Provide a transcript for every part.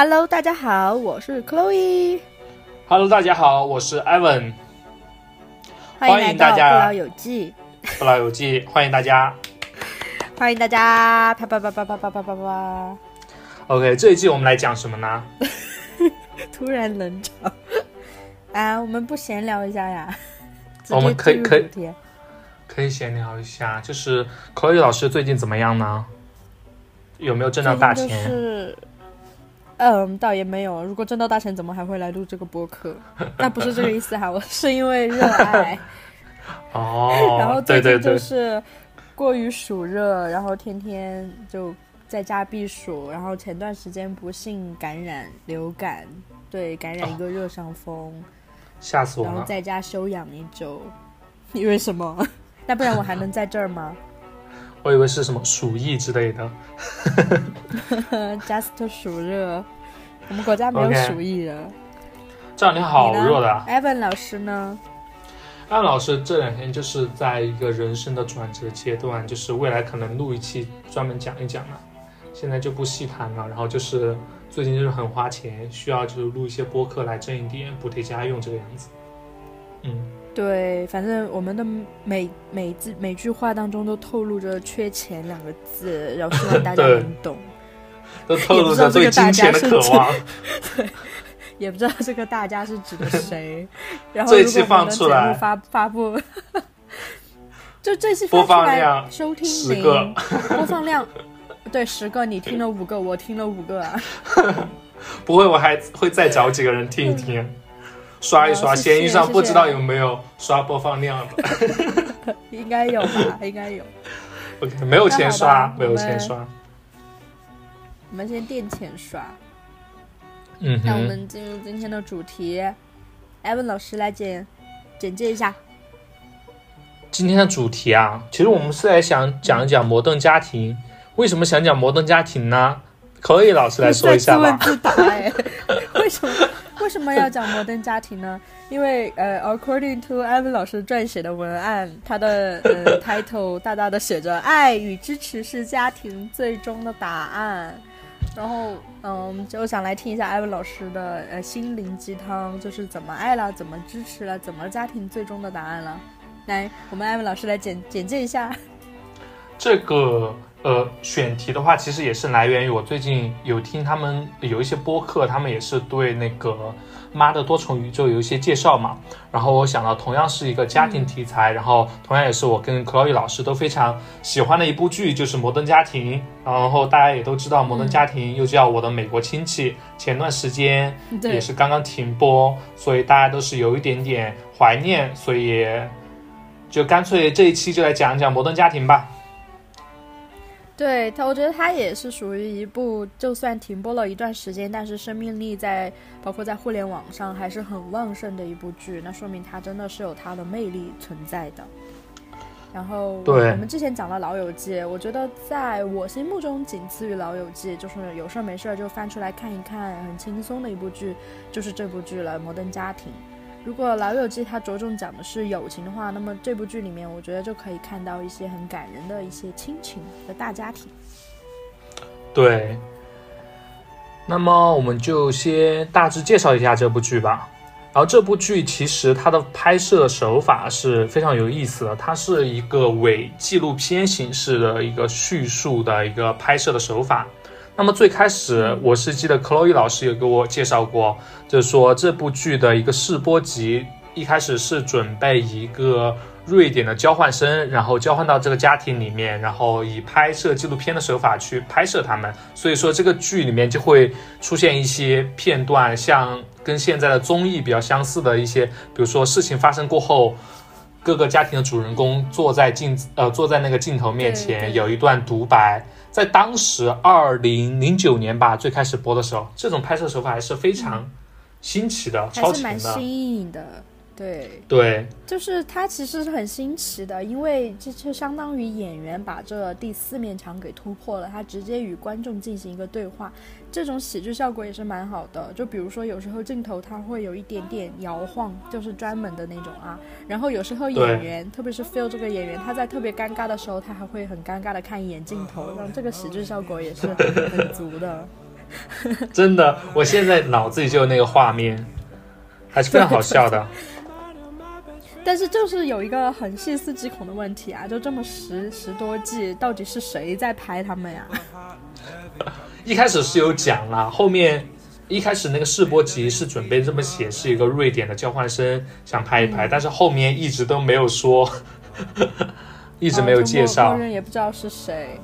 Hello，大家好，我是 Chloe。Hello，大家好，我是 Evan，欢欢迎大家不老有记，不老有记，欢迎大家。欢迎大家啪啪啪啪啪啪啪啪啪。OK，这一季我们来讲什么呢？突然冷场啊，我们不闲聊一下呀？我们可以可以可以闲聊一下，就是 Chloe 老师最近怎么样呢？有没有挣到大钱？就是，嗯，倒也没有。如果挣到大钱，怎么还会来录这个播客？那不是这个意思哈，我是因为热爱。哦，然后最近就对对对，是过于暑热，然后天天就在家避暑，然后前段时间不幸感染流感，对，感染一个热伤风，吓死我了。然后在家休养一周。因为什么？那不然我还能在这儿吗我以为是什么鼠疫之类的。Just 暑热，我们国家没有暑疫的。这两天好热的啊。Evan 老师呢？？Evan 老师这两天就是在一个人生的转折阶段，就是未来可能录一期专门讲一讲了，现在就不细谈了。然后就是最近就是很花钱，需要就是录一些播客来挣一点补贴家用这个样子。嗯，对，反正我们的每每字每句话当中都透露着“缺钱”两个字，然后希望大家 能懂。都透露着对金钱的渴望。对也不知道这个大家是指的谁。然后这一期放出来发发布，就这期播放量收听零十个播放量，对十个，你听了五个，我听了五个啊。不会，我还会再找几个人听一听，刷一刷。闲鱼上不知道有没有刷播放量的。应该有吧，应该有。OK，没有钱刷，没有钱刷。我们先垫钱刷。嗯，那我们进入今天的主题，Evan 老师来简简介一下。今天的主题啊，其实我们是来想讲一讲摩登家庭。为什么想讲摩登家庭呢？可以老师来说一下吧。自问自答哎，为什么 为什么要讲摩登家庭呢？因为呃，according to Evan 老师撰写的文案，它的呃 title 大大的写着“爱与支持是家庭最终的答案”。然后，嗯，就想来听一下艾文老师的呃心灵鸡汤，就是怎么爱了，怎么支持了，怎么家庭最终的答案了。来，我们艾文老师来简简介一下。这个呃选题的话，其实也是来源于我最近有听他们有一些播客，他们也是对那个《妈的多重宇宙》有一些介绍嘛。然后我想到，同样是一个家庭题材，然后同样也是我跟 Chloe 老师都非常喜欢的一部剧，就是《摩登家庭》。然后大家也都知道，《摩登家庭》又叫《我的美国亲戚》，前段时间对也是刚刚停播，所以大家都是有一点点怀念，所以就干脆这一期就来讲一讲《摩登家庭》吧。对它，我觉得它也是属于一部，就算停播了一段时间，但是生命力在包括在互联网上还是很旺盛的一部剧，那说明它真的是有它的魅力存在的。然后，对我们之前讲了《老友记》，我觉得在我心目中仅次于《老友记》，就是有事儿没事儿就翻出来看一看，很轻松的一部剧，就是这部剧了，《摩登家庭》。如果《老友记》它着重讲的是友情的话，那么这部剧里面，我觉得就可以看到一些很感人的一些亲情的大家庭。对，那么我们就先大致介绍一下这部剧吧。然后这部剧其实它的拍摄手法是非常有意思的，它是一个伪纪录片形式的一个叙述的一个拍摄的手法。那么最开始我是记得 Chloe 老师有给我介绍过，就是说这部剧的一个试播集一开始是准备一个瑞典的交换生，然后交换到这个家庭里面，然后以拍摄纪录片的手法去拍摄他们。所以说这个剧里面就会出现一些片段，像跟现在的综艺比较相似的一些，比如说事情发生过后。各个家庭的主人公坐在镜子呃坐在那个镜头面前，有一段独白。在当时二零零九年吧，最开始播的时候，这种拍摄手法还是非常新奇的、超前的。新颖的。对，对，就是它其实是很新奇的，因为这就相当于演员把这第四面墙给突破了，他直接与观众进行一个对话，这种喜剧效果也是蛮好的。就比如说有时候镜头它会有一点点摇晃，就是专门的那种啊。然后有时候演员，特别是 Phil 这个演员，他在特别尴尬的时候，他还会很尴尬的看一眼镜头，让这个喜剧效果也是很足的。真的，我现在脑子里就有那个画面，还是非常好笑的。但是就是有一个很细思极恐的问题啊，就这么十十多季，到底是谁在拍他们呀？一开始是有讲了，后面一开始那个试播集是准备这么写，是一个瑞典的交换生想拍一拍，但是后面一直都没有说，一直没有介绍，人也不知道是谁。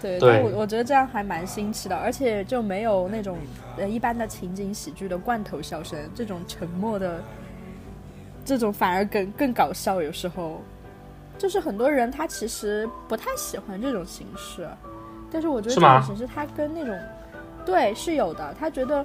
对，对我我觉得这样还蛮新奇的，而且就没有那种呃一般的情景喜剧的罐头笑声，这种沉默的，这种反而更更搞笑。有时候，就是很多人他其实不太喜欢这种形式，但是我觉得这种形式它跟那种，对是有的，他觉得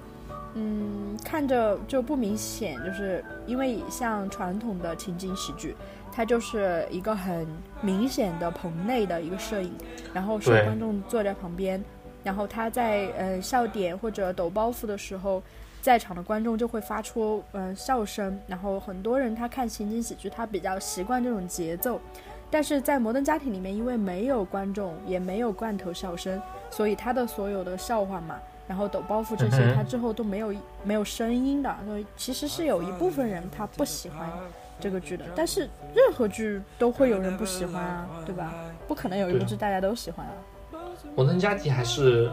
嗯看着就不明显，就是因为像传统的情景喜剧。它就是一个很明显的棚内的一个摄影，然后是观众坐在旁边，然后他在呃笑点或者抖包袱的时候，在场的观众就会发出嗯笑声，然后很多人他看情景喜剧，他比较习惯这种节奏，但是在摩登家庭里面，因为没有观众，也没有罐头笑声，所以他的所有的笑话嘛，然后抖包袱这些，他之后都没有没有声音的，所以其实是有一部分人他不喜欢。这个剧的，但是任何剧都会有人不喜欢啊，对吧？不可能有一部剧大家都喜欢啊。摩登家庭还是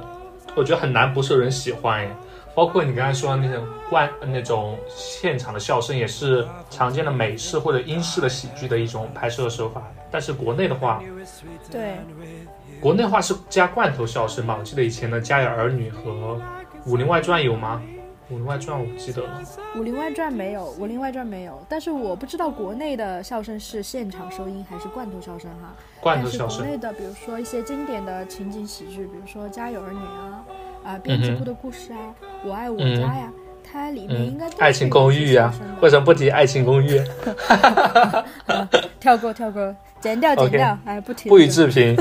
我觉得很难不受人喜欢耶，包括你刚才说的那种观那种现场的笑声，也是常见的美式或者英式的喜剧的一种拍摄手法。但是国内的话，对，国内的话是加罐头笑声嘛？我记得以前的《家有儿女》和《武林外传》有吗？《武林外传》我不记得了，《武林外传》没有，《武林外传》没有，但是我不知道国内的笑声是现场收音还是罐头笑声哈。罐头笑声。国内的，比如说一些经典的情景喜剧，比如说《家有儿女》啊，啊，《编辑部的故事》啊，《我爱我家》呀，它里面应该爱情公寓呀，为什么不提《爱情公寓》？跳过，跳过，剪掉，剪掉，哎，不提。不予置评。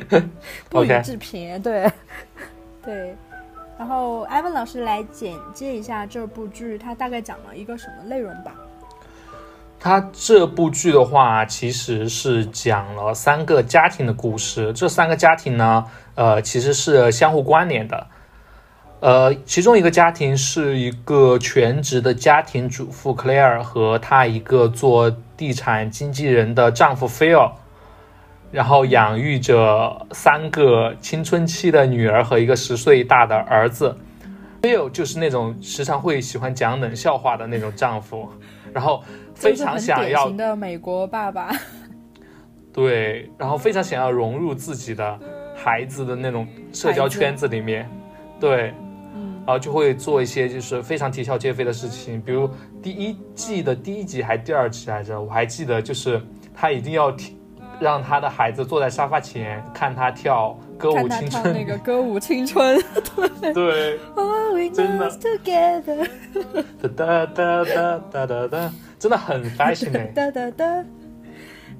不予置评，对，对。然后艾文老师来简介一下这部剧，它大概讲了一个什么内容吧？它这部剧的话，其实是讲了三个家庭的故事。这三个家庭呢，呃，其实是相互关联的。呃，其中一个家庭是一个全职的家庭主妇 Claire 和她一个做地产经纪人的丈夫 Phil。然后养育着三个青春期的女儿和一个十岁大的儿子，Bill 就是那种时常会喜欢讲冷笑话的那种丈夫，然后非常想要的美国爸爸，对，然后非常想要融入自己的孩子的那种社交圈子里面，对，嗯，然后就会做一些就是非常啼笑皆非的事情，比如第一季的第一集还是第二集来着，我还记得就是他一定要。让他的孩子坐在沙发前看他跳歌舞青春，那个歌舞青春，对，真的，哒哒哒哒哒哒，真的很 fashion 哎，哒哒哒，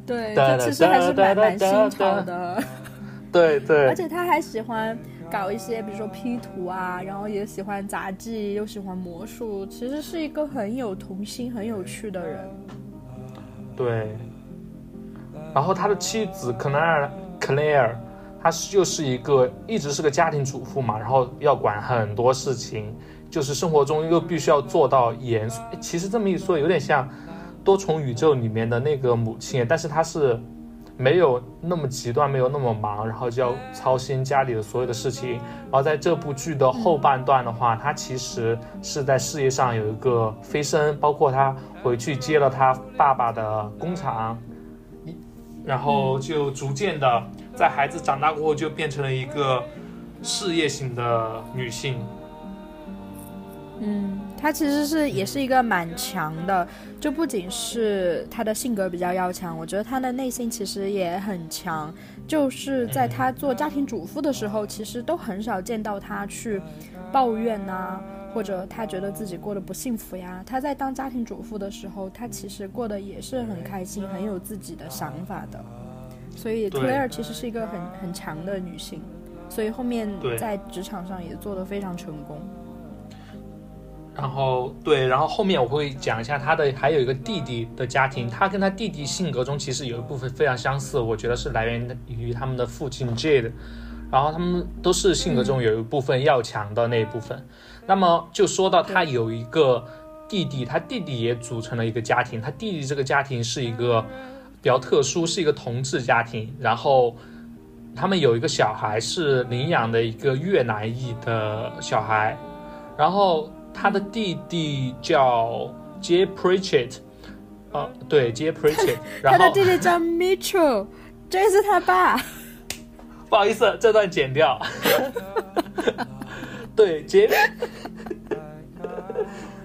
对，他其实还是蛮蛮新潮的，对对，而且他还喜欢搞一些，比如说 P 图啊，然后也喜欢杂技，又喜欢魔术，其实是一个很有童心、很有趣的人，对。然后他的妻子 Claire，Claire，她就是一个一直是个家庭主妇嘛，然后要管很多事情，就是生活中又必须要做到严肃。其实这么一说，有点像多重宇宙里面的那个母亲，但是她是没有那么极端，没有那么忙，然后就要操心家里的所有的事情。然后在这部剧的后半段的话，她其实是在事业上有一个飞升，包括她回去接了她爸爸的工厂。然后就逐渐的，在孩子长大过后，就变成了一个事业型的女性。嗯，她其实是也是一个蛮强的，就不仅是她的性格比较要强，我觉得她的内心其实也很强。就是在她做家庭主妇的时候，其实都很少见到她去抱怨呐。或者他觉得自己过得不幸福呀？他在当家庭主妇的时候，他其实过得也是很开心，很有自己的想法的。所以 Claire 其实是一个很很强的女性，所以后面在职场上也做得非常成功。然后对，然后后面我会讲一下他的还有一个弟弟的家庭，他跟他弟弟性格中其实有一部分非常相似，我觉得是来源于他们的父亲 Jade。然后他们都是性格中有一部分要强的那一部分。那么就说到他有一个弟弟，他弟弟也组成了一个家庭，他弟弟这个家庭是一个比较特殊，是一个同志家庭，然后他们有一个小孩是领养的一个越南裔的小孩，然后他的弟弟叫 J Pritchett，呃，对 J Pritchett，然他的弟弟叫 Mitchell，这是他爸。不好意思，这段剪掉。对，杰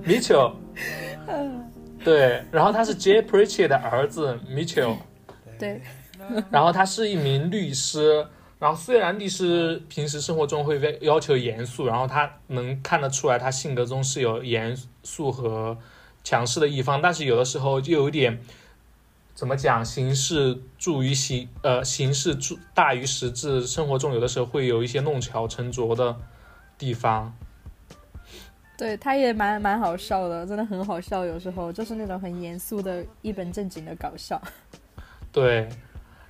米丘，对，然后他是 J Pritchett 的儿子 Mitchell，对，然后他是一名律师，然后虽然律师平时生活中会被要求严肃，然后他能看得出来他性格中是有严肃和强势的一方，但是有的时候就有点怎么讲，形式助于形呃形式助大于实质，生活中有的时候会有一些弄巧成拙的地方。对，他也蛮蛮好笑的，真的很好笑。有时候就是那种很严肃的、一本正经的搞笑。对，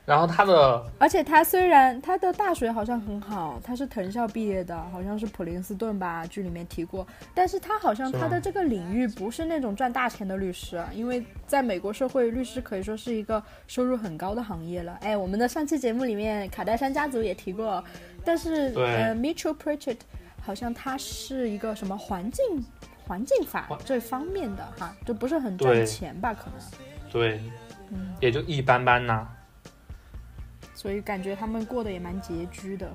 然后他的而且他虽然他的大学好像很好，他是藤校毕业的，好像是普林斯顿吧，剧里面提过。但是他好像他的这个领域不是那种赚大钱的律师啊，因为在美国社会，律师可以说是一个收入很高的行业了。哎，我们的上期节目里面卡戴珊家族也提过，但是呃，Mitchell Pritchett 好像他是一个什么环境环境法这方面的哈，就不是很赚钱吧，可能。对，嗯也就一般般呐、所以感觉他们过得也蛮拮据的。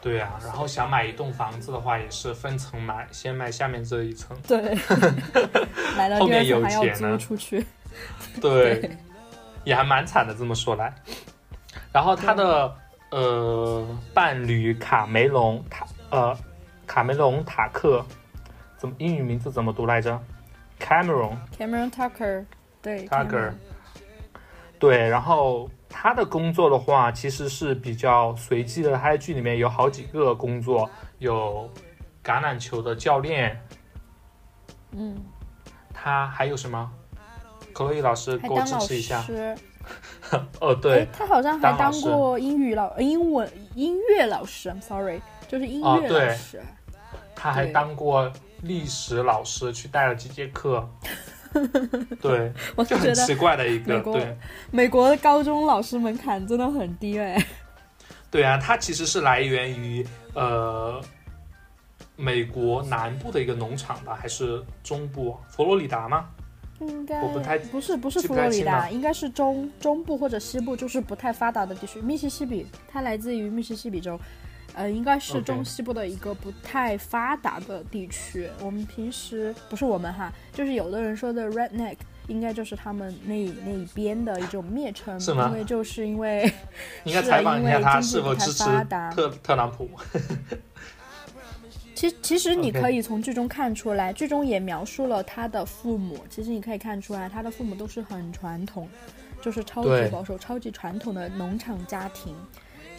对啊，然后想买一栋房子的话，也是分层买，先买下面这一层。对，后面有层还要租钱呢出去。对，也还蛮惨的，这么说来。然后他的呃伴侣卡梅隆塔呃卡梅隆塔克，怎么英语名字怎么读来着？Cameron Cameron Tucker，对 Tucker 对，然后他的工作的话，其实是比较随机的。他在剧里面有好几个工作，有橄榄球的教练，嗯，他还有什么？可洛伊老师给我支持一下。师。哦，对哎，，他好像还当过英语老、英文音乐老师。I'm sorry，就是音乐哦对老师。他还当过历史老师，去带了几节课。对，我就很奇怪的一个，美国对美国的高中老师门槛真的很低哎。对啊，它其实是来源于呃美国南部的一个农场吧，还是中部？佛罗里达吗？应该我不太不是不是佛罗里达，应该是中中部或者西部，就是不太发达的地区。密西西比，它来自于密西西比州，呃，应该是中西部的一个不太发达的地区。我们平时不是我们哈，就是有的人说的 redneck，应该就是他们那那一边的一种蔑称，是吗因为就是因为 应该是采访一下因为经济他是否不太支持发达特特朗普。其其实你可以从剧中看出来剧中也描述了他的父母。其实你可以看出来，他的父母都是很传统，就是超级保守、超级传统的农场家庭。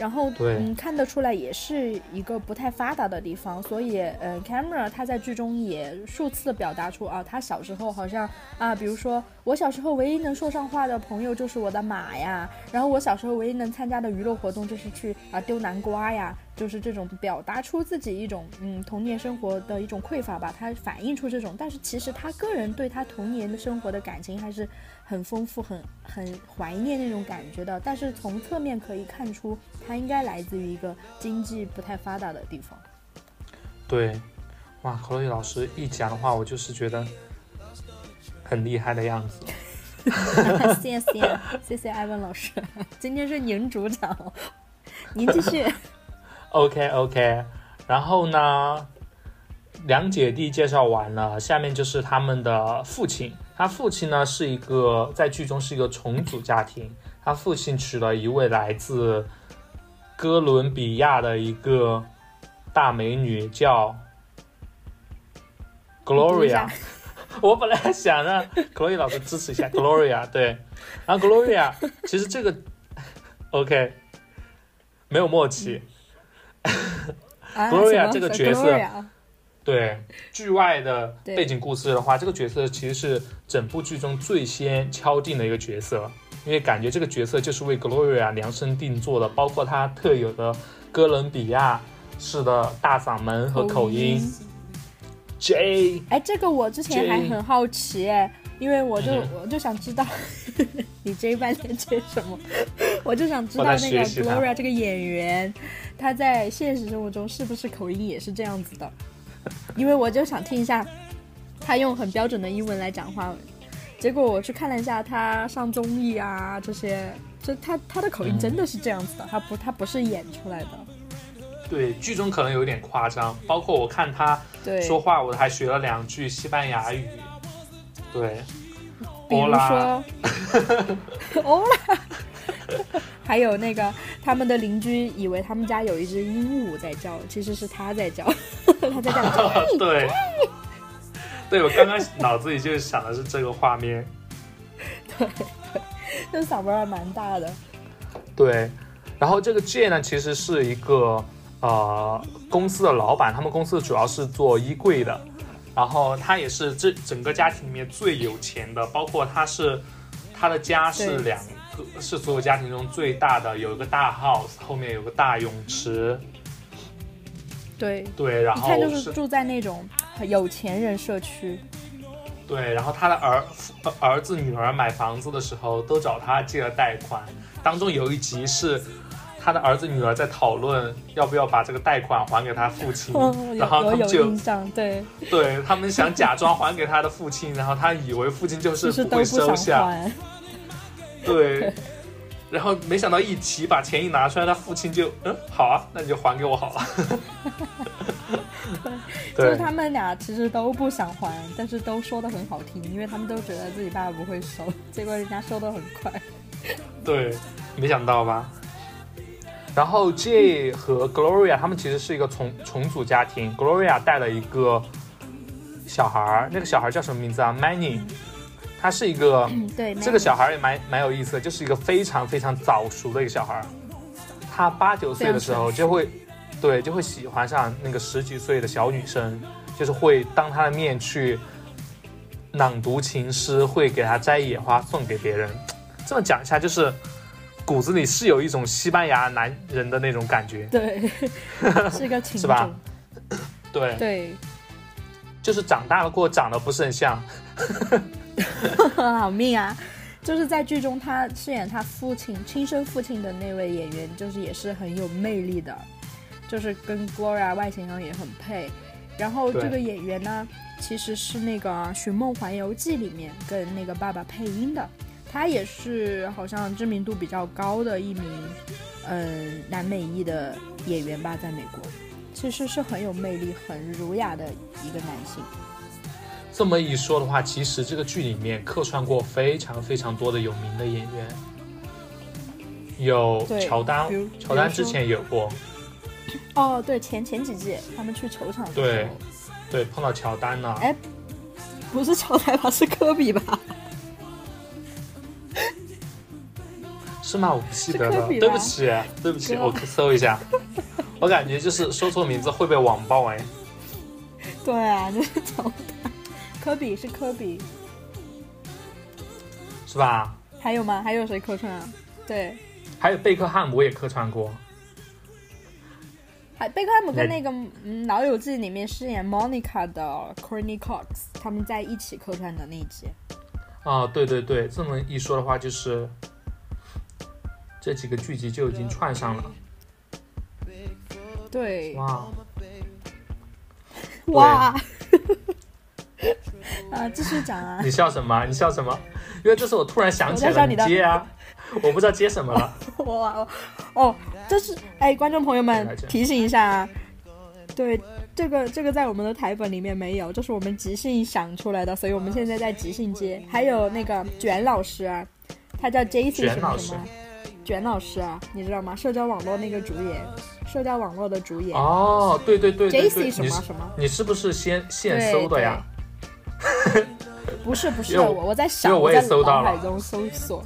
然后，嗯，看得出来也是一个不太发达的地方，所以，呃，Camera 他在剧中也数次表达出啊，他小时候好像啊，比如说我小时候唯一能说上话的朋友就是我的马呀，然后我小时候唯一能参加的娱乐活动就是去啊丢南瓜呀，就是这种表达出自己一种嗯童年生活的一种匮乏吧，他反映出这种，但是其实他个人对他童年的生活的感情还是很丰富、很很怀念那种感觉的，但是从侧面可以看出他应该来自于一个经济不太发达的地方。对，哇，克洛伊老师一讲的话，我就是觉得很厉害的样子。谢谢谢谢艾文老师，今天是您主场，您继续。OK OK，然后呢，两姐弟介绍完了，下面就是他们的父亲。他父亲呢是一个在剧中是一个重组家庭，他父亲娶了一位来自哥伦比亚的一个大美女，叫 Gloria。我本来想让 Gloria 老师支持一下 Gloria，对，然后 Gloria 其实这个 OK 没有默契。啊 Gloria 这个角色对剧外的背景故事的话，这个角色其实是整部剧中最先敲定的一个角色，因为感觉这个角色就是为 Gloria 量身定做的，包括她特有的哥伦比亚式的大嗓门和口音。J，哎，这个我之前还很好奇哎，因为我就、嗯我就想知道你 J 半天接什么，我就想知道那个 Gloria 这个演员，他在现实生活中是不是口音也是这样子的？因为我就想听一下他用很标准的英文来讲话，结果我去看了一下他上综艺啊这些，就他他的口音嗯真的是这样子的，他不他不是演出来的。对，剧中可能有点夸张，包括我看他对，说话，我还学了两句西班牙语。对，比如说，欧拉，还有那个他们的邻居以为他们家有一只鹦鹉在叫，其实是他在叫，他在叫。对，对我刚刚脑子里就想的是这个画面。对这嗓门还蛮大的。对，然后这个 J 呢，其实是一个呃公司的老板，他们公司主要是做衣柜的，然后他也是这整个家庭里面最有钱的，包括他是他的家是两个，是所有家庭中最大的，有一个大 house，后面有个大泳池，对，对，然后一看就是住在那种有钱人社区。对，然后他的儿呃儿子女儿买房子的时候都找他借了贷款，当中有一集是他的儿子女儿在讨论要不要把这个贷款还给他父亲，然后他们就对，对他们想假装还给他的父亲，然后他以为父亲就是不会收下，还。对，然后没想到一提把钱一拿出来，他父亲就嗯好啊，那你就还给我好了，就是他们俩其实都不想还，但是都说的很好听，因为他们都觉得自己爸爸不会收，结果人家收的很快。对，没想到吧？然后 J 和 Gloria 他们其实是一个重重组家庭，Gloria 带了一个小孩儿，那个小孩儿叫什么名字啊？Manny，他是一个嗯，对，这个小孩儿也蛮蛮有意思的，就是一个非常非常早熟的一个小孩儿。他八九岁的时候就会，对，就会喜欢上那个十几岁的小女生，就是会当她的面去朗读情诗，会给她摘野花送给别人。这么讲一下，就是骨子里是有一种西班牙男人的那种感觉，对，是一个情是吧？种。对，对，就是长大了过后长得不是很像，好命啊！就是在剧中，他饰演他父亲亲生父亲的那位演员，就是也是很有魅力的，就是跟 Gloria 外形上也很配。然后这个演员呢，其实是那个《寻梦环游记》里面跟那个爸爸配音的，他也是好像知名度比较高的一名，嗯，南美裔的演员吧，在美国，其实是很有魅力、很儒雅的一个男性。这么一说的话，其实这个剧里面客串过非常非常多的有名的演员，有乔丹，乔丹之前有过，哦，对，前前几季他们去球场的时对候，对，碰到乔丹了，哎不是乔丹吧，是科比吧？是吗？我不记得了，对不起，对不起，哥我搜一下，我感觉就是说错名字会被网暴哎，对啊，就是乔丹，科比是科比，是吧？还有吗？还有谁客串啊？对，还有贝克汉姆也客串过，还贝克汉姆跟那个嗯《老友记》里面饰演 Monica 的 Courtney Cox 他们在一起客串的那一集。啊，对对对，这么一说的话，就是这几个剧集就已经串上了，对，哇，哇，啊，继续讲啊。你笑什么？你笑什么？因为这是我突然想起来，你接啊，我不知道接什么了。哇哦，这是哎，观众朋友们提醒一下啊，对，这个这个在我们的台本里面没有，这是我们即兴想出来的，所以我们现在在即兴接。还有那个卷老师啊，他叫 J C 卷老师什么什么，卷老师啊，你知道吗？社交网络那个主演，社交网络的主演、哦，对对对对 J 对，C 什么什么，你是不是先现搜的呀？不是不是，我我我在因想，我也在搜到了脑海中搜索。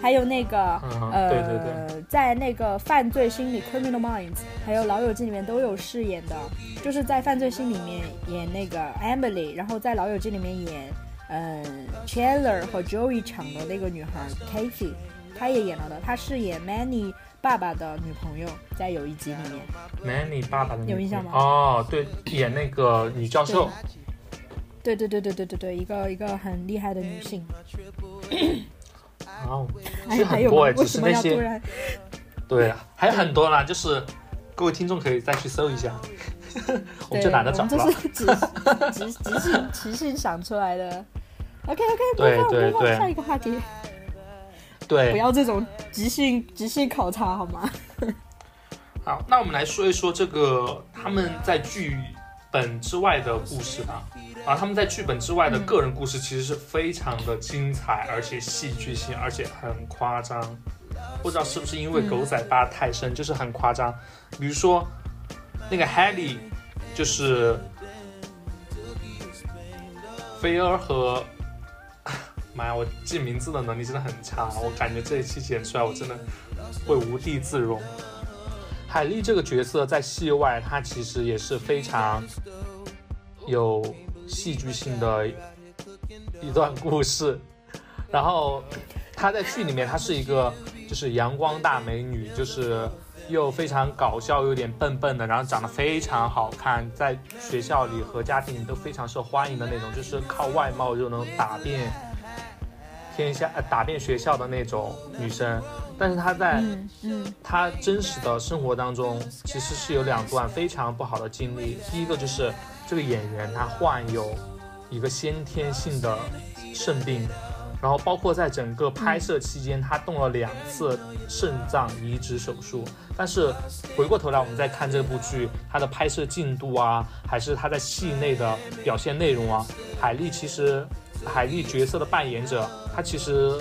还有那个、嗯呃，对对对在那个犯罪心理 （Criminal Minds） 还有《老友记》里面都有饰演的，就是在犯罪心里面演那个 Emily，然后在《老友记》里面演嗯 Chandler 和 Joey 抢的那个女孩 Katie，她也演了的，她是演 Manny 爸爸的女朋友，在有一集里面。Manny 爸爸的女有印象吗哦，对，演那个女教授。对对对对对对对，一个一个很厉害的女性。哦，还有？很多哎，是那些？对，还有很多啦，就是各位听众可以再去搜一下，我们就，懒得找我们了。这是即即即兴即兴想出来的。OK OK，对播放对对播放下一个话题，不，要这种即兴即兴考察好吗？好，那我们来说一说这个他们在剧本之外的故事吧。啊，他们在剧本之外的嗯个人故事其实是非常的精彩，而且戏剧性，而且很夸张。不知道是不是因为嗯狗仔扒太深，就是很夸张。比如说那个 Haley，就是菲儿和，妈呀，我记名字的能力真的很差，我感觉这一期剪出来我真的会无地自容。海莉这个角色在戏外，她其实也是非常有戏剧性的一段故事。然后她在剧里面，她是一个就是阳光大美女，就是又非常搞笑，有点笨笨的，然后长得非常好看，在学校里和家庭里都非常受欢迎的那种，就是靠外貌就能打遍天下、呃、打遍学校的那种女生。但是她在嗯嗯她真实的生活当中，其实是有两段非常不好的经历。第一个就是这个演员她患有一个先天性的肾病，然后包括在整个拍摄期间，她动了两次肾脏移植手术。但是回过头来，我们再看这部剧，它的拍摄进度啊，还是他在戏内的表现内容啊，海莉其实海莉角色的扮演者，他其实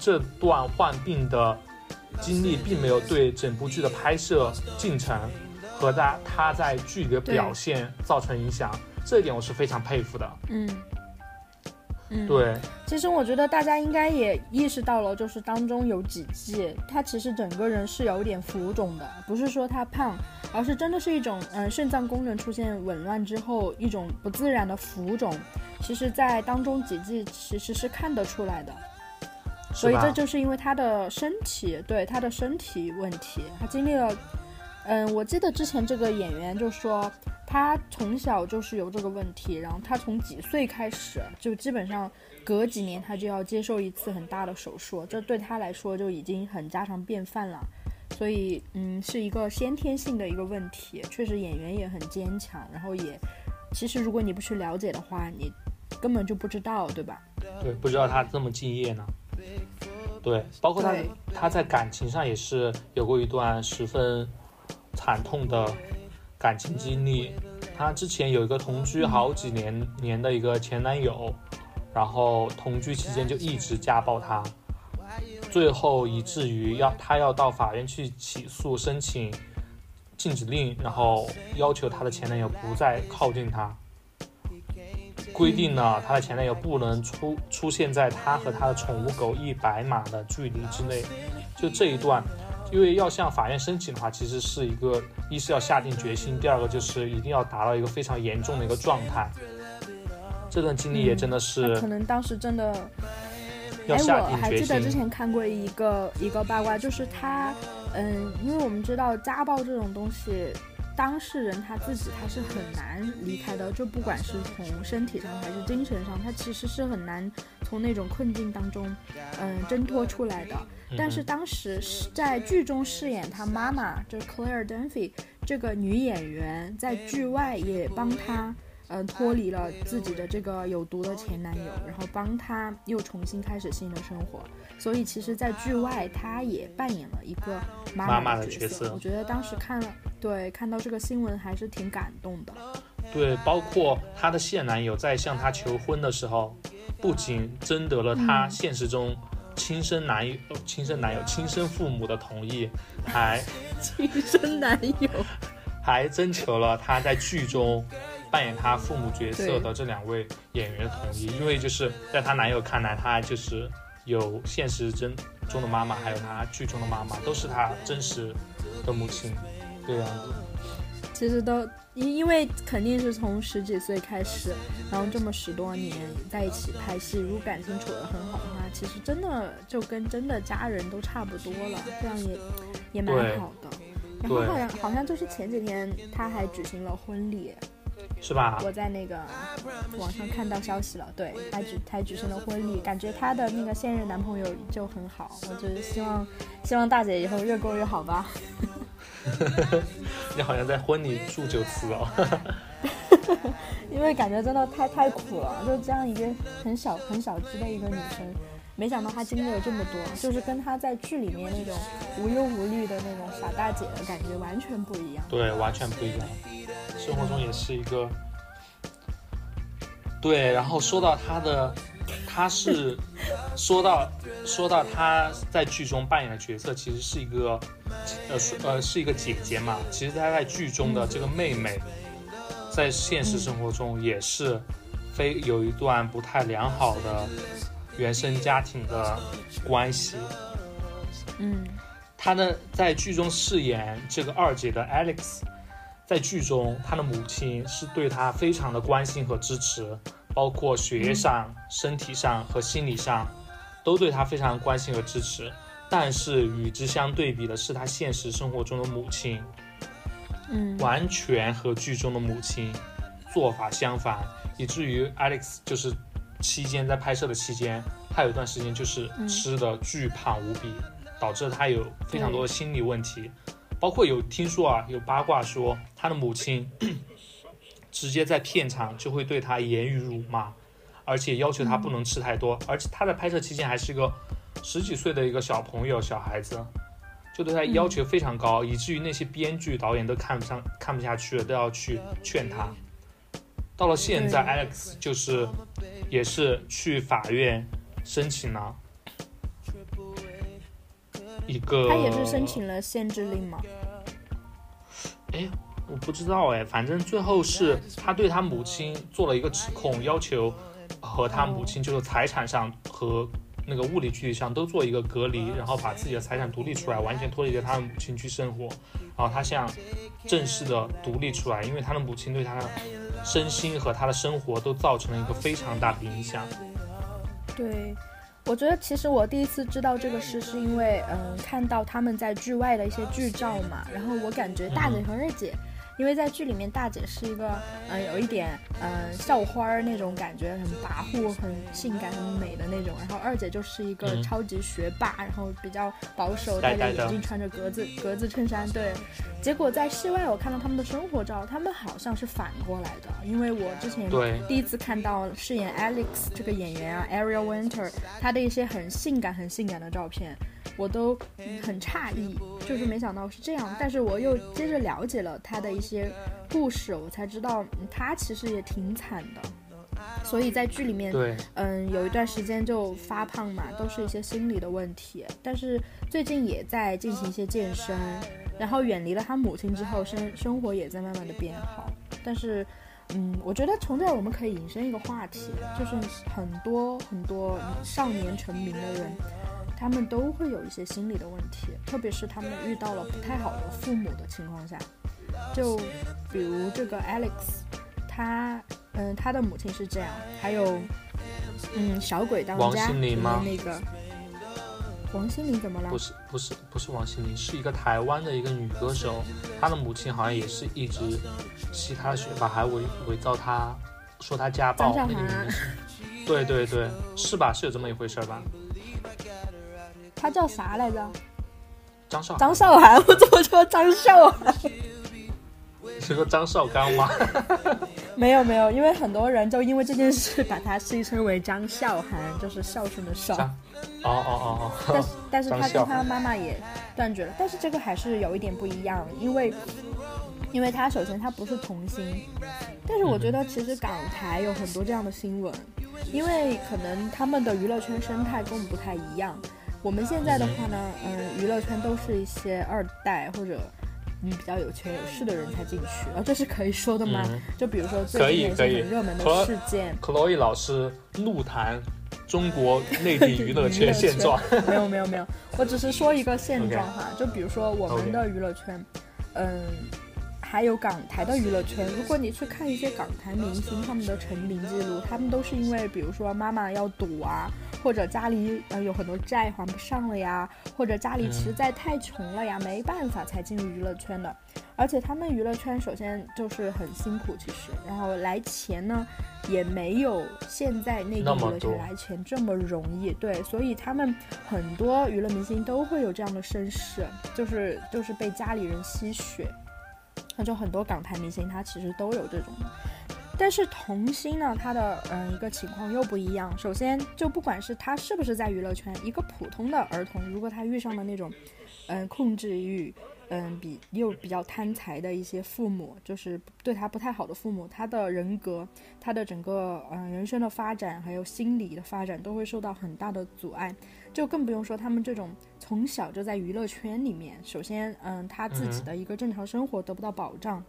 这段患病的经历并没有对整部剧的拍摄进程和他他在剧里的表现造成影响，这一点我是非常佩服的。嗯嗯，。对，其实我觉得大家应该也意识到了，就是当中有几季，他其实整个人是有点浮肿的，不是说他胖，而是真的是一种嗯、呃肾脏功能出现紊乱之后一种不自然的浮肿。其实，在当中几季其实是看得出来的，所以这就是因为他的身体对他的身体问题，他经历了。嗯，我记得之前这个演员就说，他从小就是有这个问题，然后他从几岁开始，就基本上隔几年他就要接受一次很大的手术，这对他来说就已经很家常便饭了。所以，嗯，是一个先天性的一个问题。确实，演员也很坚强，然后也，其实如果你不去了解的话，你根本就不知道，对吧？对，不知道他这么敬业呢。对，包括他他在感情上也是有过一段十分惨痛的感情经历。他之前有一个同居好几年年的一个前男友，然后同居期间就一直家暴她，最后以至于要他要到法院去起诉申请禁止令，然后要求她的前男友不再靠近她。规定呢，她的前男友不能出出现在她和她的宠物狗一百码的距离之内。就这一段，因为要向法院申请的话，其实是一个一是要下定决心，第二个就是一定要达到一个非常严重的一个状态。这段经历也真的是可能当时真的哎，我还记得之。前看过一个一个八卦，就是他，嗯，因为我们知道家暴这种东西，当事人他自己他是很难离开的，就不管是从身体上还是精神上，他其实是很难从那种困境当中，嗯，挣脱出来的。但是当时是在剧中饰演他妈妈，就是 Claire Dunphy 这个女演员，在剧外也帮他。嗯，脱离了自己的这个有毒的前男友，然后帮他又重新开始新的生活。所以其实，在剧外，他也扮演了一个妈妈妈的的角色我觉得当时看了，对，看到这个新闻还是挺感动的。对，包括她的现男友在向她求婚的时候，不仅征得了她嗯现实中亲生男友、呃亲生男友、亲生父母的同意，还亲生男友，还征求了她在剧中扮演她父母角色的这两位演员的同意，因为就是在她男友看来，她就是有现实真中的妈妈，还有她剧中的妈妈，都是她真实的母亲，这个样子。其实都因因为肯定是从十几岁开始，然后这么十多年在一起拍戏，如果感情处得很好的话，其实真的就跟真的家人都差不多了，这样也也蛮好的。然后好像好像就是前几天他还举行了婚礼，是吧？我在那个网上看到消息了，对，还举还举行了婚礼，感觉她的那个现任男朋友就很好，我就是希望希望大姐以后越过越好吧。你好像在婚礼祝酒词哦。因为感觉真的太太苦了，就这样一个很小很小资的一个女生，没想到她经历了这么多，就是跟她在剧里面那种无忧无虑的那种傻大姐的感觉完全不一样。对，完全不一样。生活中也是一个，对。然后说到他的，他是说到说到他在剧中扮演的角色，其实是一个呃是呃是一个姐姐嘛。其实她在剧中的这个妹妹，在现实生活中也是非有一段不太良好的原生家庭的关系。嗯他呢，在剧中饰演这个二姐的 Alex，在剧中他的母亲是对他非常的关心和支持，包括学业上、身体上和心理上，都对他非常关心和支持。但是与之相对比的是，他现实生活中的母亲嗯完全和剧中的母亲做法相反，以至于 Alex 就是期间在拍摄的期间，他有一段时间就是嗯吃的巨胖无比，导致他有非常多的心理问题，包括有听说啊，有八卦说他的母亲直接在片场就会对他言语辱骂，而且要求他不能吃太多，而且他在拍摄期间还是一个十几岁的一个小朋友小孩子。就对他要求非常高，以至于那些编剧、导演都看不上、看不下去了，都要去劝他。到了现在对，Alex 就是也是去法院申请了一个，他也是申请了限制令吗。哎，我不知道哎，反正最后是他对他母亲做了一个指控，要求和他母亲就是财产上和那个物理距离上都做一个隔离，然后把自己的财产独立出来，完全脱离了他的母亲去生活。然后他想正式的独立出来，因为他的母亲对他的身心和他的生活都造成了一个非常大的影响。对，我觉得其实我第一次知道这个事，是因为嗯看到他们在剧外的一些剧照嘛，然后我感觉大姐和二姐。因为在剧里面，大姐是一个，嗯、有一点，嗯、校花儿那种感觉，很跋扈、很性感、很美的那种。然后二姐就是一个嗯超级学霸，然后比较保守，戴着眼镜，穿着格子格子衬衫。对，结果在戏外我看到他们的生活照，他们好像是反过来的。因为我之前对第一次看到饰演 Alex 这个演员啊，Ariel Winter，他的一些很性感、很性感的照片，我都很诧异，就是没想到是这样。但是我又接着了解了他的一些故事，我才知道、嗯他其实也挺惨的。所以在剧里面，对，嗯，有一段时间就发胖嘛，都是一些心理的问题。但是最近也在进行一些健身，然后远离了他母亲之后，生生活也在慢慢的变好。但是，嗯，我觉得从这儿我们可以引申一个话题，就是很多很多少年成名的人，他们都会有一些心理的问题，特别是他们遇到了不太好的父母的情况下，就比如这个 Alex，他，嗯，他的母亲是这样，还有，嗯，小鬼当王家里面心凌吗那个王心凌怎么了不？是不是不是王心凌，是一个台湾的一个女歌手，她的母亲好像也是一直吸她的血吧，还伪伪造她，说她家暴张韶涵那个女明星。对对对，是吧？是有这么一回事儿吧？他叫啥来着？张韶涵张韶涵，我怎么说张韶涵？你是说张绍刚吗？没有没有，因为很多人就因为这件事把他戏称为张韶涵，就是孝顺的孝。哦哦哦哦但是，但是他跟他妈妈也断绝了，但是这个还是有一点不一样，因为因为他首先他不是童星，但是我觉得其实港台有很多这样的新闻，因为可能他们的娱乐圈生态跟我们不太一样。我们现在的话呢，嗯，娱乐圈都是一些二代或者嗯比较有权有势的人才进去，啊，这是可以说的吗？嗯就比如说可以最近有一可以些很热门的事件，，Chloe 老师怒谈中国内地 娱乐圈现状。没有没有没有，我只是说一个现状哈。就比如说我们的娱乐圈，嗯，还有港台的娱乐圈，如果你去看一些港台明星他们的成名记录，他们都是因为比如说妈妈要赌啊，或者家里呃有很多债还不上了呀，或者家里实在太穷了呀，没办法才进入娱乐圈的。而且他们娱乐圈首先就是很辛苦，其实，然后来钱呢，也没有现在那个娱乐圈来钱这么容易。对，所以他们很多娱乐明星都会有这样的身世，就是就是被家里人吸血。那就很多港台明星他其实都有这种，但是童星呢，他的嗯一个情况又不一样。首先就不管是他是不是在娱乐圈，一个普通的儿童，如果他遇上了那种，嗯控制欲。嗯，比又比较贪财的一些父母，就是对他不太好的父母，他的人格，他的整个嗯人生的发展，还有心理的发展，都会受到很大的阻碍。就更不用说他们这种从小就在娱乐圈里面，首先，嗯，他自己的一个正常生活得不到保障，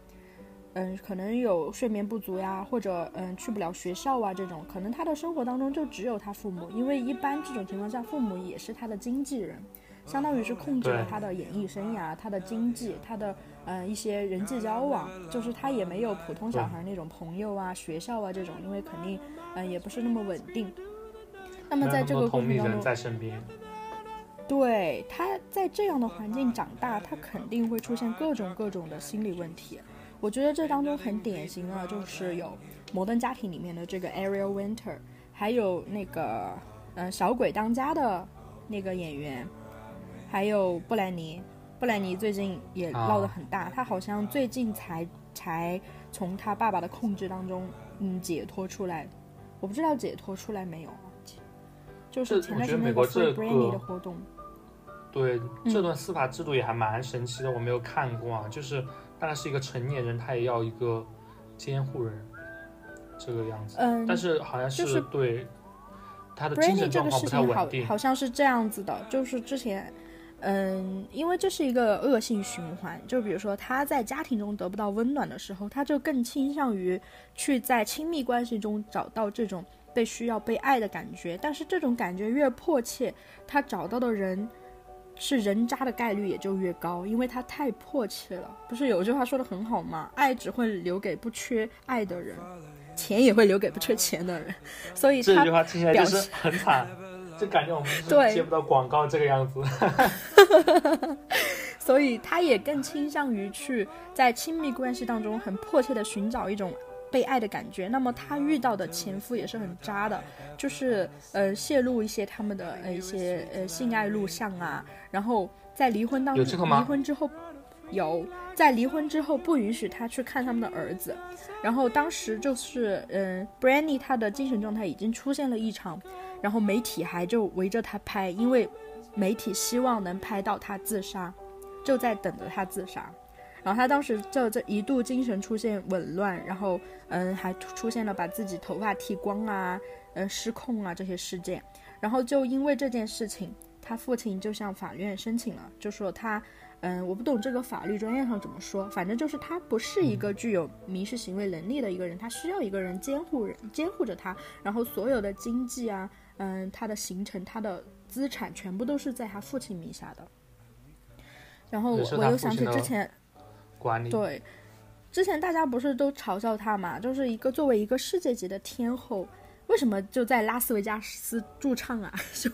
嗯，可能有睡眠不足呀，或者嗯去不了学校啊，这种可能他的生活当中就只有他父母，因为一般这种情况下，父母也是他的经纪人。相当于是控制了他的演艺生涯、他的经济、他的嗯一些人际交往，就是他也没有普通小孩那种朋友啊、学校啊这种，因为肯定嗯也不是那么稳定。那么在这个过程当中，在身边，对他在这样的环境长大，他肯定会出现各种各种的心理问题。我觉得这当中很典型的就是有《摩登家庭》里面的这个 Ariel Winter，还有那个嗯《小鬼当家》的那个演员。还有布兰妮，布兰妮最近也闹得很大，他好像最近才才从他爸爸的控制当中嗯解脱出来，我不知道解脱出来没有。就是前段时间美国这个的活动，对这段司法制度也还蛮神奇的，我没有看过啊，就是大概是一个成年人，他也要一个监护人这个样子，嗯，但是好像是对他的精神状况不太稳定，好像是这样子的，就是之前。嗯，因为这是一个恶性循环。就比如说，他在家庭中得不到温暖的时候，他就更倾向于去在亲密关系中找到这种被需要、被爱的感觉。但是这种感觉越迫切，他找到的人是人渣的概率也就越高，因为他太迫切了。不是有句话说的很好吗？爱只会留给不缺爱的人，钱也会留给不缺钱的人。所以这句话听起来就是很惨。就感觉我们接不到广告这个样子，所以他也更倾向于去在亲密关系当中很迫切的寻找一种被爱的感觉。那么她遇到的前夫也是很渣的，就是呃泄露一些他们的呃一些呃性爱录像啊，然后在离婚当中离婚之后。有在离婚之后不允许他去看他们的儿子，然后当时就是嗯，Brandy 他的精神状态已经出现了异常，然后媒体还就围着他拍，因为媒体希望能拍到他自杀，就在等着他自杀。然后他当时就这一度精神出现紊乱，然后嗯还出现了把自己头发剃光啊，嗯失控啊这些事件。然后就因为这件事情，他父亲就向法院申请了，就说他。嗯，我不懂这个法律专业上怎么说，反正就是他不是一个具有民事行为能力的一个人，他需要一个人监护人监护着他，然后所有的经济啊，嗯，他的行程、他的资产全部都是在他父亲名下的。然后我又想起之前，管理对，之前大家不是都嘲笑他嘛，就是一个作为一个世界级的天后，为什么就在拉斯维加斯驻唱啊？就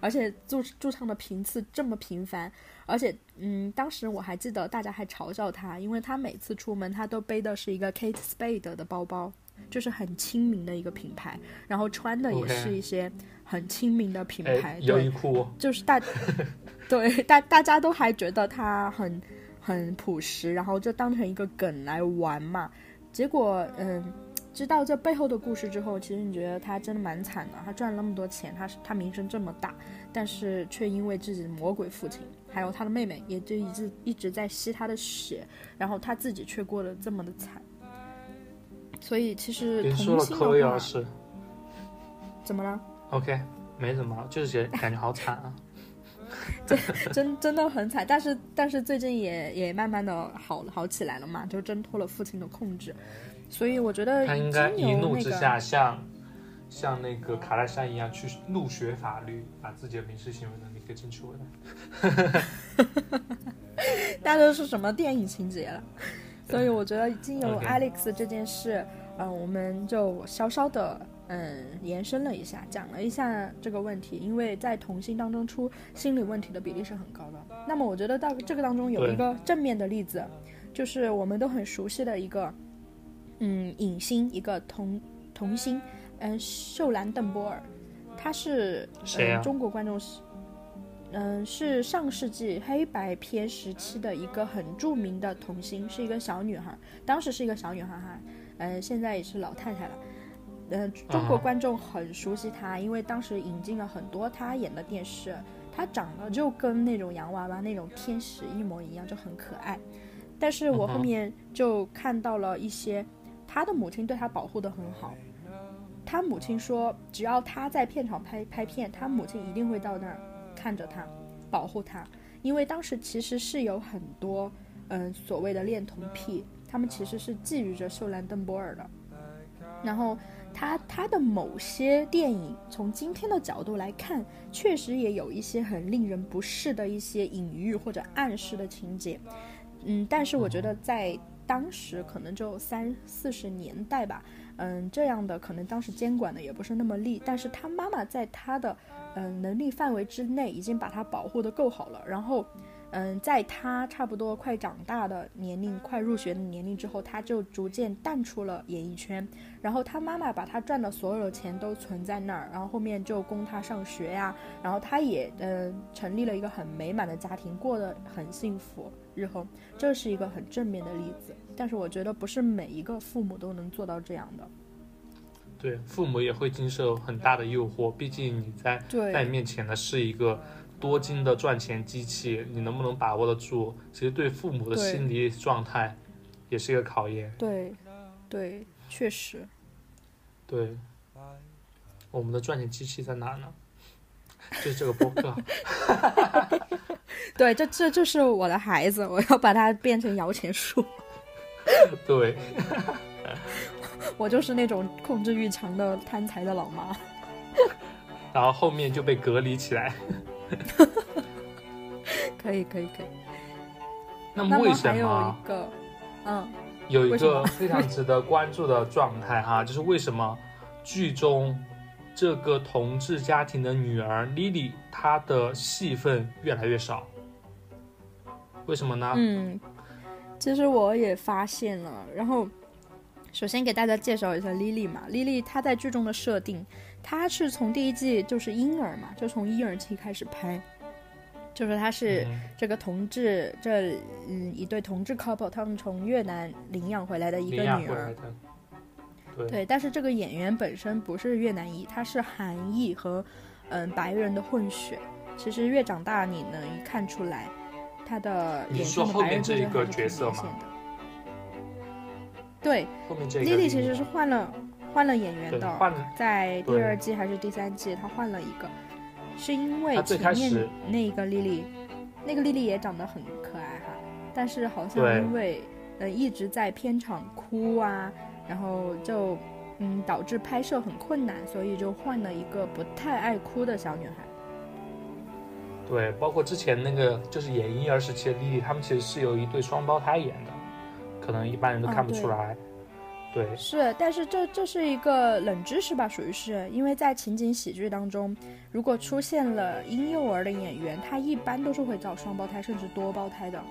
而且驻驻唱的频次这么频繁。而且，嗯，当时我还记得大家还嘲笑他，因为他每次出门他都背的是一个 Kate Spade 的包包，就是很亲民的一个品牌，然后穿的也是一些很亲民的品牌，优衣库，就是大，对大大家都还觉得他很很朴实，然后就当成一个梗来玩嘛，结果，嗯。知道这背后的故事之后，其实你觉得他真的蛮惨的。他赚了那么多钱，他是他名声这么大，但是却因为自己的魔鬼父亲，还有他的妹妹，也就一直一直在吸他的血，然后他自己却过得这么的惨。所以其实同性的话，怎么了？OK，没什么，就是觉感觉好惨啊。真真真的很惨，但是但是最近也也慢慢的好好起来了嘛，就挣脱了父亲的控制。所以我觉得他应该一怒之下，像像那个卡戴珊一样去怒学法律，把自己的民事行为能力给争取回来。大家都是什么电影情节了？所以我觉得经由 Alex 这件事，嗯、我们就稍稍的嗯延伸了一下，讲了一下这个问题，因为在同性当中出心理问题的比例是很高的。那么我觉得到这个当中有一个正面的例子，就是我们都很熟悉的一个嗯影星，一个童童星，嗯秀兰邓波尔，她是谁啊嗯中国观众是。嗯，是上世纪黑白片时期的一个很著名的童星，是一个小女孩，当时是一个小女孩哈，嗯，现在也是老太太了。呃，中国啊观众很熟悉他，因为当时引进了很多他演的电视，他长得就跟那种洋娃娃那种天使一模一样，就很可爱。但是我后面就看到了一些，他的母亲对他保护的很好。他母亲说，只要他在片场拍拍片，他母亲一定会到那儿看着他，保护他。因为当时其实是有很多，嗯、所谓的恋童癖，他们其实是觊觎着秀兰邓波尔的。然后他他的某些电影，从今天的角度来看，确实也有一些很令人不适的一些隐喻或者暗示的情节。嗯，但是我觉得在当时可能就三四十年代吧，嗯，这样的可能当时监管的也不是那么厉，但是他妈妈在他的嗯能力范围之内，已经把他保护的够好了。然后，嗯，在他差不多快长大的年龄，快入学的年龄之后，他就逐渐淡出了演艺圈。然后他妈妈把他赚的所有的钱都存在那儿，然后后面就供他上学呀、然后他也嗯成立了一个很美满的家庭，过得很幸福。日后这是一个很正面的例子，但是我觉得不是每一个父母都能做到这样的。对，父母也会经受很大的诱惑，毕竟你在在你面前的是一个多金的赚钱机器，你能不能把握得住？其实对父母的心理状态也是一个考验。对，对，确实，对，我们的赚钱机器在哪呢？就是这个播客。对，这这就是我的孩子，我要把它变成摇钱树。对，我就是那种控制欲强的贪财的老妈。然后后面就被隔离起来。可以，可以，可以。那么为什么有一个，嗯，有一个非常值得关注的状态哈，就是为什么剧中这个同志家庭的女儿 Lily 她的戏份越来越少？为什么呢？嗯，其实我也发现了。然后，首先给大家介绍一下 Lily 嘛，Lily 她在剧中的设定，她是从第一季就是婴儿嘛，就从婴儿期开始拍，就是他是嗯这个同志这嗯一对同志 couple，他们从越南领养回来的一个女儿。对对，但是这个演员本身不是越南裔，他是韩裔和嗯白人的混血。其实越长大，你能看出来他的你脸说后面这一个角色吗。对后面这个，Lily 其实是换了换了演员的，换了在第二季还是第三季，他换了一个，是因为前面那个 Lily，那个 Lily 也长得很可爱哈，但是好像因为呃一直在片场哭啊，然后就嗯导致拍摄很困难，所以就换了一个不太爱哭的小女孩。对，包括之前那个就是演婴儿时期的 Lily，他们其实是由一对双胞胎演的，可能一般人都哦看不出来。对，是，但是这这是一个冷知识吧，属于是因为在情景喜剧当中，如果出现了婴幼儿的演员，他一般都是会找双胞胎甚至多胞胎的。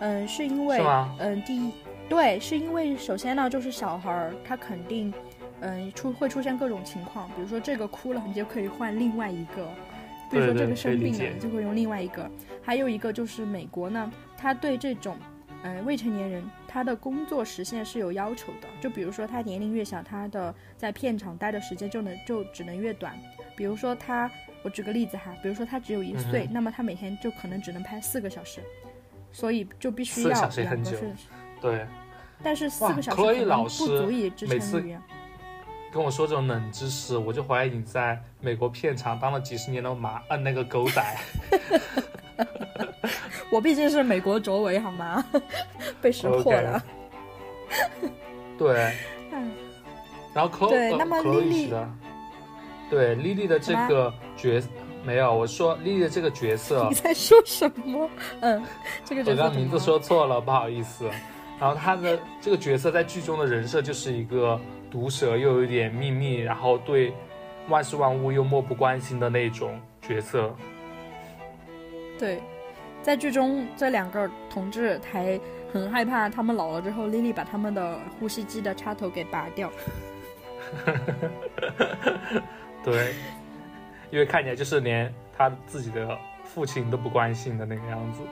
嗯，是因为嗯，第一，对，是因为首先呢，就是小孩儿他肯定嗯出会出现各种情况，比如说这个哭了，你就可以换另外一个。比如说这个生病了，你就会用另外一个。还有一个就是美国呢，他对这种嗯、呃未成年人他的工作时限是有要求的，就比如说他年龄越小，他的在片场待的时间就能就只能越短。比如说他，我举个例子哈，比如说他只有一岁，嗯那么他每天就可能只能拍四个小时，所以就必须要两个小时对，但是四个小时老师足以支每次撑于。跟我说这种冷知识，我就怀疑你在美国片场当了几十年的马，呃，那个狗仔。我毕竟是美国卓维好吗？被识破了。对，嗯然后么 Chloe Lily- 的，对 Lily 的这个角没有，我说 Lily 的这个角色你，在说什么？嗯，这个角我刚刚名字说错了，不好意思。然后他的这个角色在剧中的人设就是一个毒舌又有一点秘密，然后对万事万物又漠不关心的那种角色。对，在剧中这两个同志还很害怕，他们老了之后，莉莉把他们的呼吸机的插头给拔掉。对，因为看起来就是连他自己的父亲都不关心的那个样子。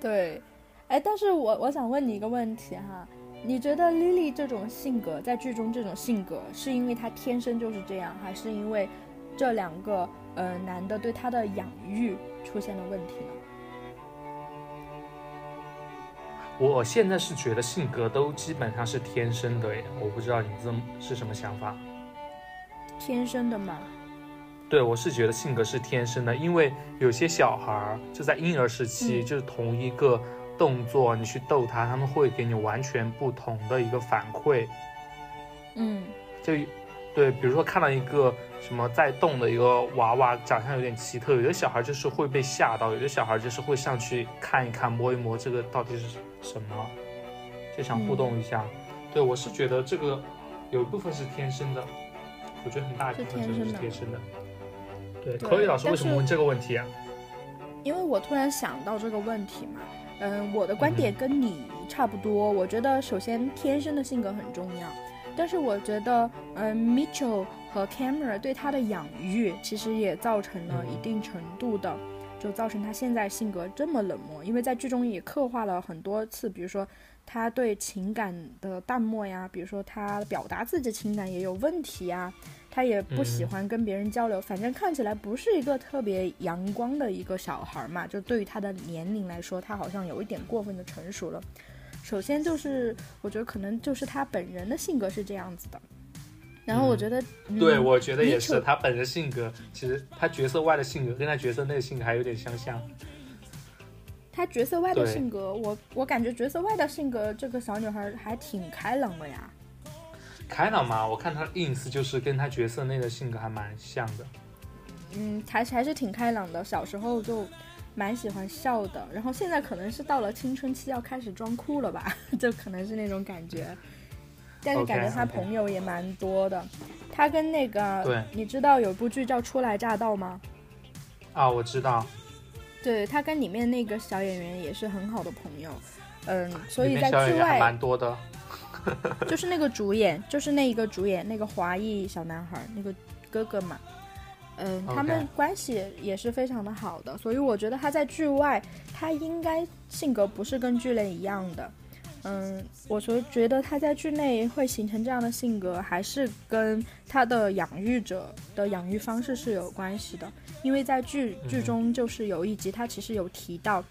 对，哎，但是我我想问你一个问题哈，你觉得莉莉这种性格在剧中这种性格，是因为她天生就是这样，还是因为这两个呃男的对她的养育出现了问题呢？我现在是觉得性格都基本上是天生的耶，我不知道你这是什么想法。天生的吗？对，我是觉得性格是天生的，因为有些小孩儿就在婴儿时期，嗯就是同一个动作，你去逗他，他们会给你完全不同的一个反馈。嗯就对，比如说看到一个什么在动的一个娃娃，长相有点奇特，有的小孩就是会被吓到，有的小孩就是会上去看一看、摸一摸，这个到底是什么，就想互动一下。对我是觉得这个有一部分是天生的，我觉得很大一部分真的是天生的。对，对口语老师为什么问这个问题啊？因为我突然想到这个问题嘛，嗯，我的观点跟你差不多。我觉得首先天生的性格很重要，但是我觉得，嗯，Mitchell 和 Camera 对他的养育其实也造成了一定程度的，就造成他现在性格这么冷漠。因为在剧中也刻画了很多次，比如说他对情感的淡漠呀，比如说他表达自己情感也有问题呀。他也不喜欢跟别人交流，反正看起来不是一个特别阳光的一个小孩嘛。就对于他的年龄来说，他好像有一点过分的成熟了。首先就是，我觉得可能就是他本人的性格是这样子的。然后我觉得，嗯对，我觉得也是他本人性格其实他角色外的性格跟他角色内的性格还有点相像。他角色外的性格，我我感觉角色外的性格，这个小女孩还挺开朗的呀。开朗嘛，我看她的 ins 就是跟她角色内的性格还蛮像的。嗯，还是还是挺开朗的。小时候就蛮喜欢笑的，然后现在可能是到了青春期要开始装酷了吧，就可能是那种感觉。但是感觉他朋友也蛮多的。他跟那个，对你知道有部剧叫《初来乍到》吗？啊，我知道，对他跟里面那个小演员也是很好的朋友。嗯，所以在剧外蛮多的。就是那个主演，就是那一个主演，那个华裔小男孩，那个哥哥嘛。嗯，他们关系也是非常的好的，所以我觉得他在剧外，他应该性格不是跟剧内一样的。嗯，我觉觉得他在剧内会形成这样的性格，还是跟他的养育者的养育方式是有关系的。因为在剧剧中就是有一集，他其实有提到，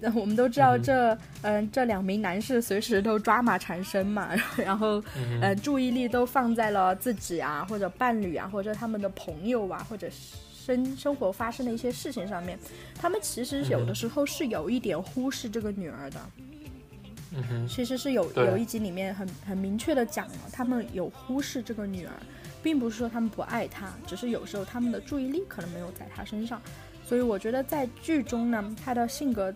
那 我们都知道这嗯这两名男士随时都抓马缠身嘛，然后嗯呃注意力都放在了自己啊或者伴侣啊或者他们的朋友啊或者生生活发生的一些事情上面，他们其实有的时候是有一点忽视这个女儿的。嗯哼，其实是有有一集里面很很明确的讲了，他们有忽视这个女儿，并不是说他们不爱她，只是有时候他们的注意力可能没有在她身上。所以我觉得在剧中呢，她的性格，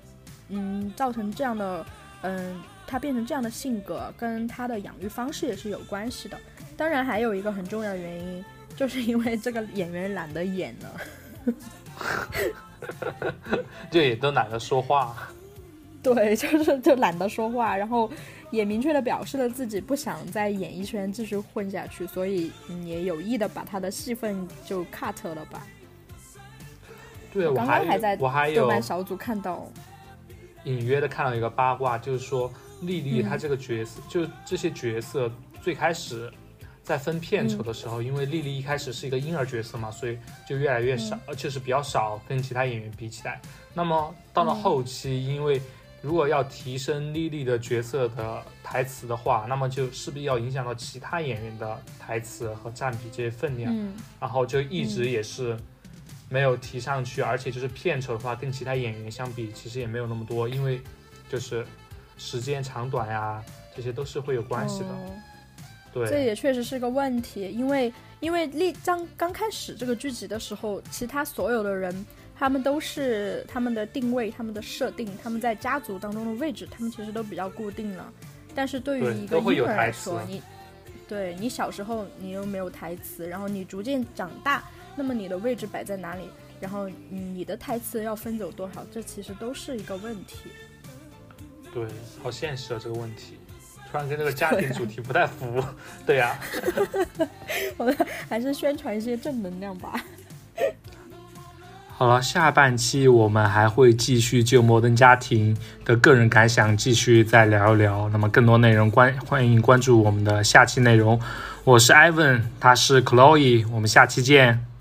嗯，造成这样的，嗯，她变成这样的性格，跟她的养育方式也是有关系的。当然，还有一个很重要的原因，就是因为这个演员懒得演了。就也都懒得说话。对，就是就懒得说话，然后也明确的表示了自己不想在演艺圈继续混下去，所以嗯也有意的把他的戏份就 cut 了吧。对，我刚还刚还在我还有豆瓣小组看到，隐约的看到一个八卦，就是说丽丽嗯她这个角色，就这些角色最开始在分片酬的时候，因为丽丽一开始是一个婴儿角色嘛，所以就越来越少，而且是比较少跟其他演员比起来。那么到了后期，因为如果要提升莉莉的角色的台词的话，那么就势必要影响到其他演员的台词和占比这些分量，嗯。然后就一直也是没有提上去，而且就是片酬的话，跟其他演员相比，其实也没有那么多，因为就是时间长短呀，这些都是会有关系的。哦。对，这也确实是个问题，因为因为丽刚刚开始这个剧集的时候，其他所有的人他他们都是他们的定位、他们的设定、他们在家族当中的位置，他们其实都比较固定了。但是对于一个婴儿来说，你对你小时候你又没有台词，然后你逐渐长大，那么你的位置摆在哪里？然后你的台词要分走多少？这其实都是一个问题。对，好现实啊这个问题，突然跟这个家庭主题不太符。对呀，我们还是宣传一些正能量吧。好了，下半期我们还会继续就《摩登家庭》的个人感想继续再聊一聊。那么更多内容关欢迎关注我们的下期内容。我是 Ivan，他是 Chloe，我们下期见。